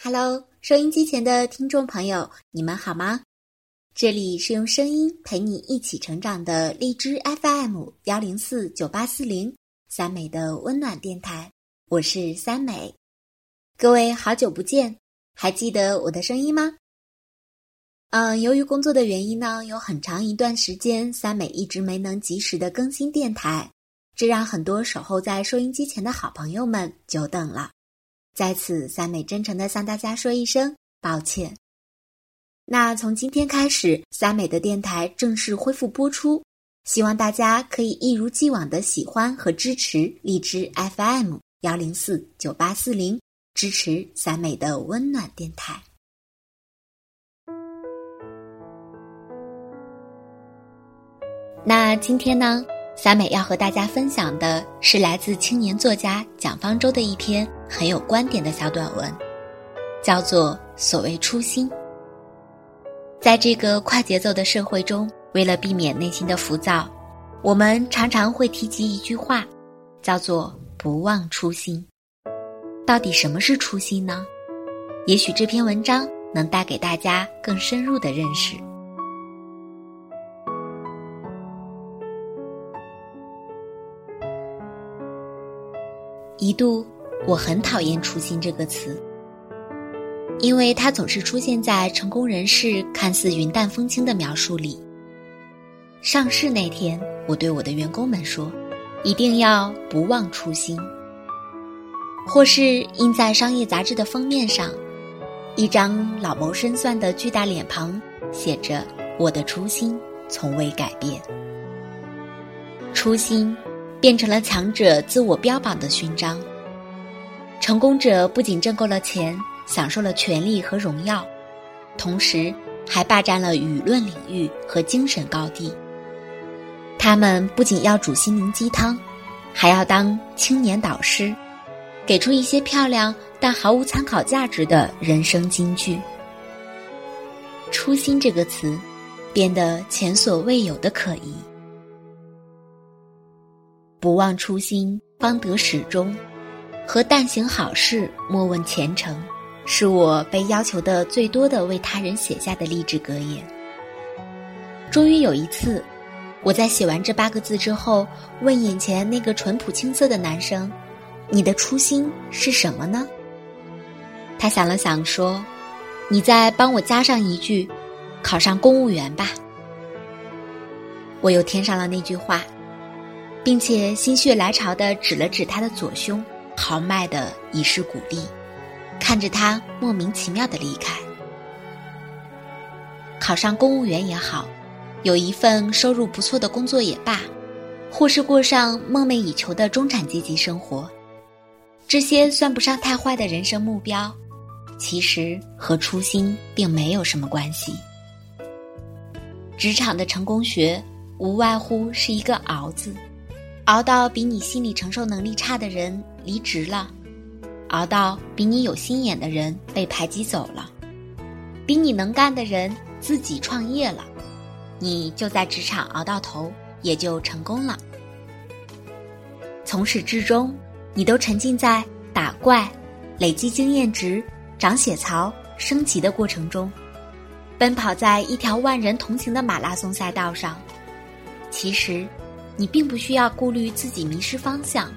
Hello，收音机前的听众朋友，你们好吗？这里是用声音陪你一起成长的荔枝 FM 幺零四九八四零三美的温暖电台，我是三美。各位好久不见，还记得我的声音吗？嗯，由于工作的原因呢，有很长一段时间三美一直没能及时的更新电台，这让很多守候在收音机前的好朋友们久等了。在此，三美真诚的向大家说一声抱歉。那从今天开始，三美的电台正式恢复播出，希望大家可以一如既往的喜欢和支持荔枝 FM 幺零四九八四零，支持三美的温暖电台。那今天呢？三美要和大家分享的是来自青年作家蒋方舟的一篇很有观点的小短文，叫做《所谓初心》。在这个快节奏的社会中，为了避免内心的浮躁，我们常常会提及一句话，叫做“不忘初心”。到底什么是初心呢？也许这篇文章能带给大家更深入的认识。一度，我很讨厌“初心”这个词，因为它总是出现在成功人士看似云淡风轻的描述里。上市那天，我对我的员工们说：“一定要不忘初心。”或是印在商业杂志的封面上，一张老谋深算的巨大脸庞，写着：“我的初心从未改变。”初心。变成了强者自我标榜的勋章。成功者不仅挣够了钱，享受了权力和荣耀，同时还霸占了舆论领域和精神高地。他们不仅要煮心灵鸡汤，还要当青年导师，给出一些漂亮但毫无参考价值的人生金句。初心这个词，变得前所未有的可疑。不忘初心，方得始终；和但行好事，莫问前程，是我被要求的最多的为他人写下的励志格言。终于有一次，我在写完这八个字之后，问眼前那个淳朴青涩的男生：“你的初心是什么呢？”他想了想说：“你再帮我加上一句，考上公务员吧。”我又添上了那句话。并且心血来潮的指了指他的左胸，豪迈的以示鼓励，看着他莫名其妙的离开。考上公务员也好，有一份收入不错的工作也罢，或是过上梦寐以求的中产阶级生活，这些算不上太坏的人生目标，其实和初心并没有什么关系。职场的成功学，无外乎是一个“熬”字。熬到比你心理承受能力差的人离职了，熬到比你有心眼的人被排挤走了，比你能干的人自己创业了，你就在职场熬到头，也就成功了。从始至终，你都沉浸在打怪、累积经验值、涨血槽、升级的过程中，奔跑在一条万人同行的马拉松赛道上。其实。你并不需要顾虑自己迷失方向，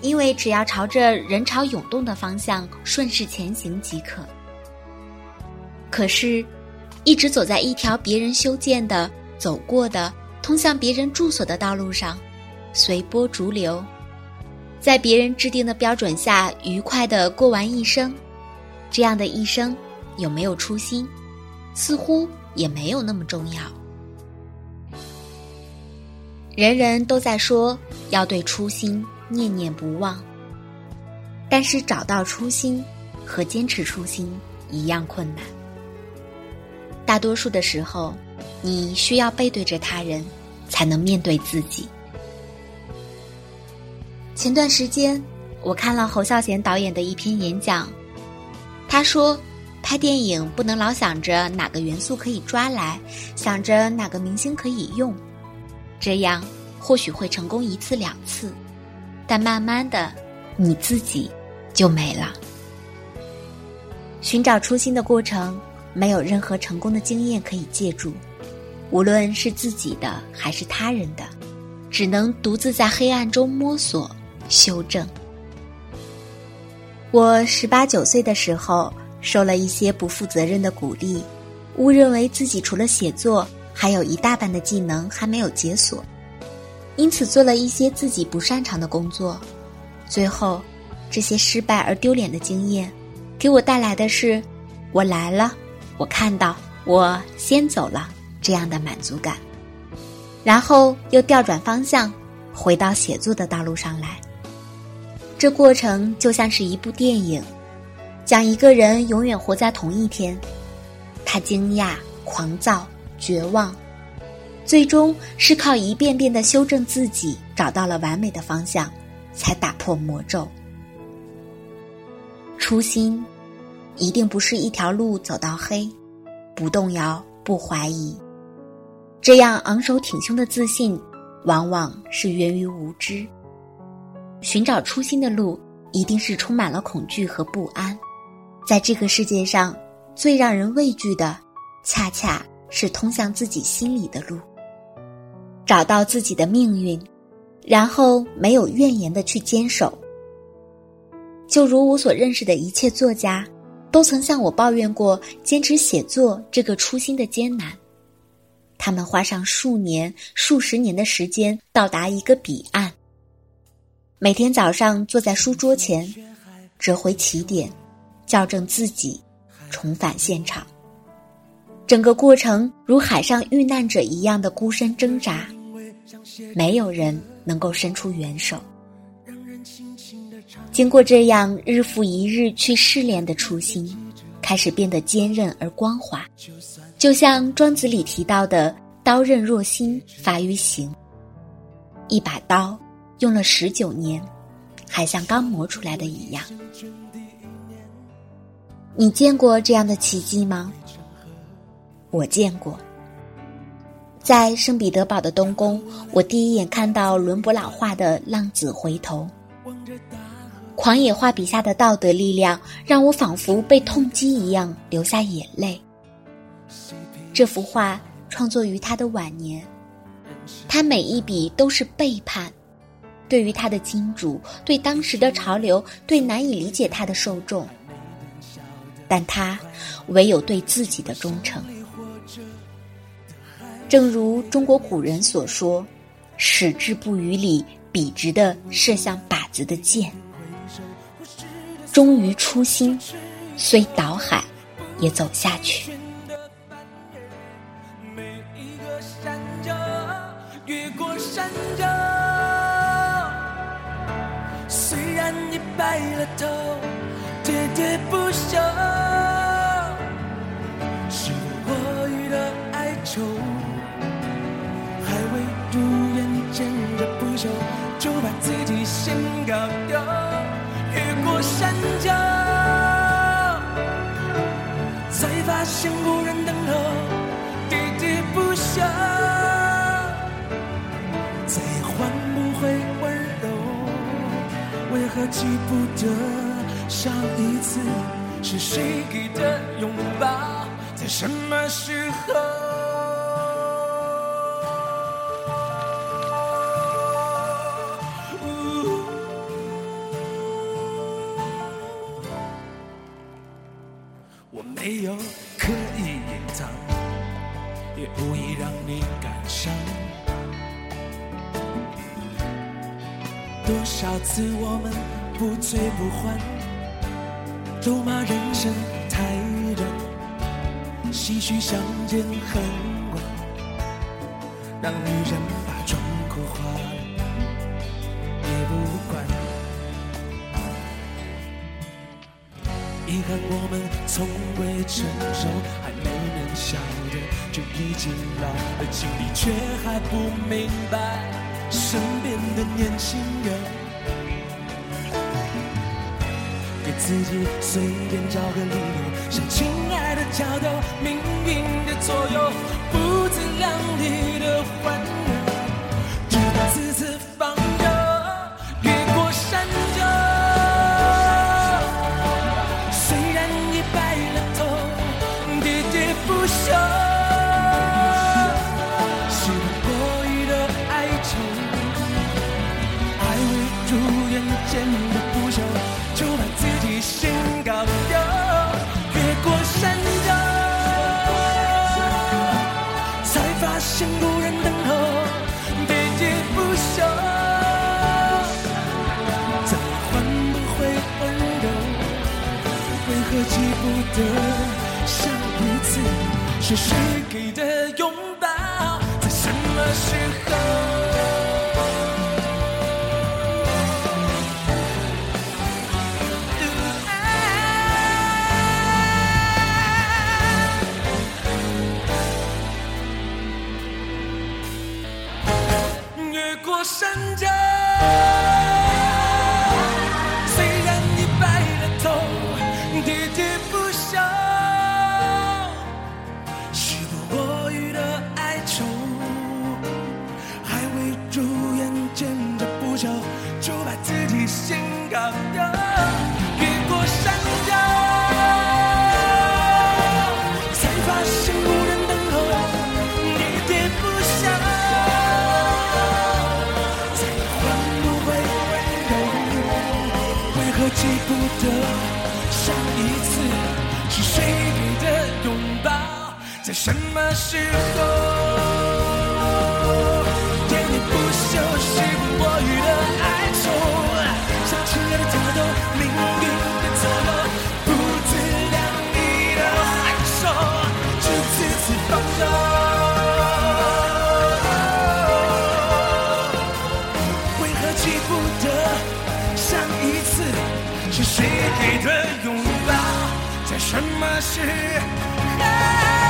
因为只要朝着人潮涌动的方向顺势前行即可。可是，一直走在一条别人修建的、走过的、通向别人住所的道路上，随波逐流，在别人制定的标准下愉快的过完一生，这样的一生有没有初心，似乎也没有那么重要。人人都在说要对初心念念不忘，但是找到初心和坚持初心一样困难。大多数的时候，你需要背对着他人，才能面对自己。前段时间，我看了侯孝贤导演的一篇演讲，他说，拍电影不能老想着哪个元素可以抓来，想着哪个明星可以用。这样或许会成功一次两次，但慢慢的，你自己就没了。寻找初心的过程，没有任何成功的经验可以借助，无论是自己的还是他人的，只能独自在黑暗中摸索、修正。我十八九岁的时候，受了一些不负责任的鼓励，误认为自己除了写作，还有一大半的技能还没有解锁，因此做了一些自己不擅长的工作。最后，这些失败而丢脸的经验，给我带来的是“我来了，我看到，我先走了”这样的满足感。然后又调转方向，回到写作的道路上来。这过程就像是一部电影，讲一个人永远活在同一天，他惊讶、狂躁、绝望，最终是靠一遍遍的修正自己，找到了完美的方向，才打破魔咒。初心，一定不是一条路走到黑，不动摇、不怀疑，这样昂首挺胸的自信，往往是源于无知。寻找初心的路，一定是充满了恐惧和不安。在这个世界上，最让人畏惧的，恰恰是通向自己心里的路。找到自己的命运，然后没有怨言的去坚守。就如我所认识的一切作家，都曾向我抱怨过坚持写作这个初心的艰难。他们花上数年、数十年的时间，到达一个彼岸。每天早上坐在书桌前，折回起点，校正自己，重返现场。整个过程如海上遇难者一样的孤身挣扎，没有人能够伸出援手。经过这样日复一日去试炼的初心，开始变得坚韧而光滑，就像《庄子》里提到的“刀刃若新，发于行”，一把刀。用了十九年，还像刚磨出来的一样。你见过这样的奇迹吗？我见过。在圣彼得堡的东宫，我第一眼看到伦勃朗画的《浪子回头》，狂野画笔下的道德力量，让我仿佛被痛击一样流下眼泪。这幅画创作于他的晚年，他每一笔都是背叛。对于他的金主，对当时的潮流，对难以理解他的受众，但他唯有对自己的忠诚。正如中国古人所说：“矢志不渝里，笔直的射向靶子的箭。”忠于初心，虽倒海，也走下去。越过山丘。你白了头，喋喋不休，是我予的哀愁，记不得上一次是谁给的拥抱，在什么时候？多少次我们不醉不欢，咒骂人生太短，唏嘘相见恨晚，让女人把妆哭花了也不管。遗憾我们从未成熟，还没能笑得就已经老了，心里却还不明白。身边的年轻人，给自己随便找个理由，向亲爱的交头，命运的左右，不自量力的欢像无人等候，喋喋不休，再换不回温柔，为何记不得上一次是谁给的拥抱？在什么时候？喋喋不休，时不我予的哀愁，像亲爱的跳动，命运的左右，不自量力的还手，就此次放手。为何记不得上一次是谁给的拥抱，在什么时候？